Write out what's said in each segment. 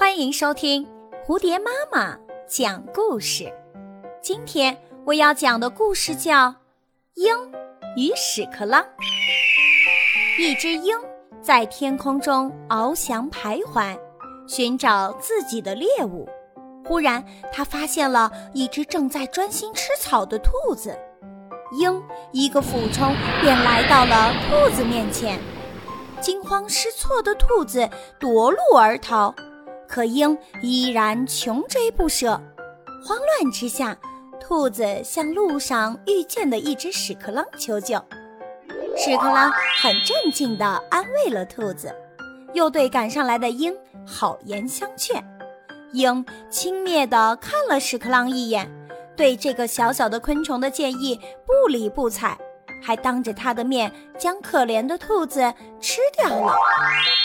欢迎收听蝴蝶妈妈讲故事。今天我要讲的故事叫《鹰与屎壳郎》。一只鹰在天空中翱翔徘徊，寻找自己的猎物。忽然，它发现了一只正在专心吃草的兔子。鹰一个俯冲，便来到了兔子面前。惊慌失措的兔子夺路而逃。可鹰依然穷追不舍，慌乱之下，兔子向路上遇见的一只屎壳郎求救。屎壳郎很镇静地安慰了兔子，又对赶上来的鹰好言相劝。鹰轻蔑地看了屎壳郎一眼，对这个小小的昆虫的建议不理不睬。还当着他的面将可怜的兔子吃掉了。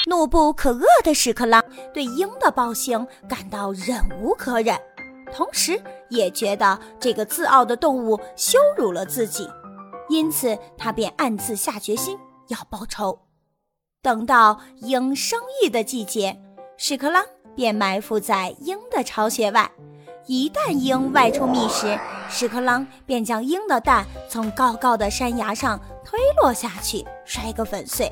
怒不可遏的屎壳郎对鹰的暴行感到忍无可忍，同时也觉得这个自傲的动物羞辱了自己，因此他便暗自下决心要报仇。等到鹰生育的季节，屎壳郎便埋伏在鹰的巢穴外。一旦鹰外出觅食，屎壳郎便将鹰的蛋从高高的山崖上推落下去，摔个粉碎。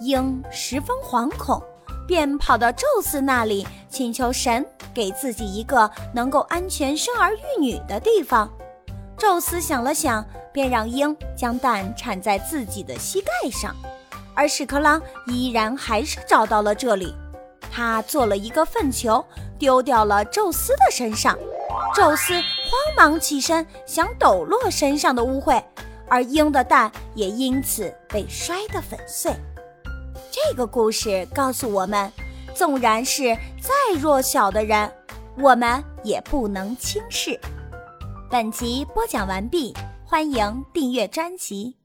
鹰十分惶恐，便跑到宙斯那里请求神给自己一个能够安全生儿育女的地方。宙斯想了想，便让鹰将蛋产在自己的膝盖上，而屎壳郎依然还是找到了这里。他做了一个粪球，丢掉了宙斯的身上。宙斯慌忙起身，想抖落身上的污秽，而鹰的蛋也因此被摔得粉碎。这个故事告诉我们，纵然是再弱小的人，我们也不能轻视。本集播讲完毕，欢迎订阅专辑。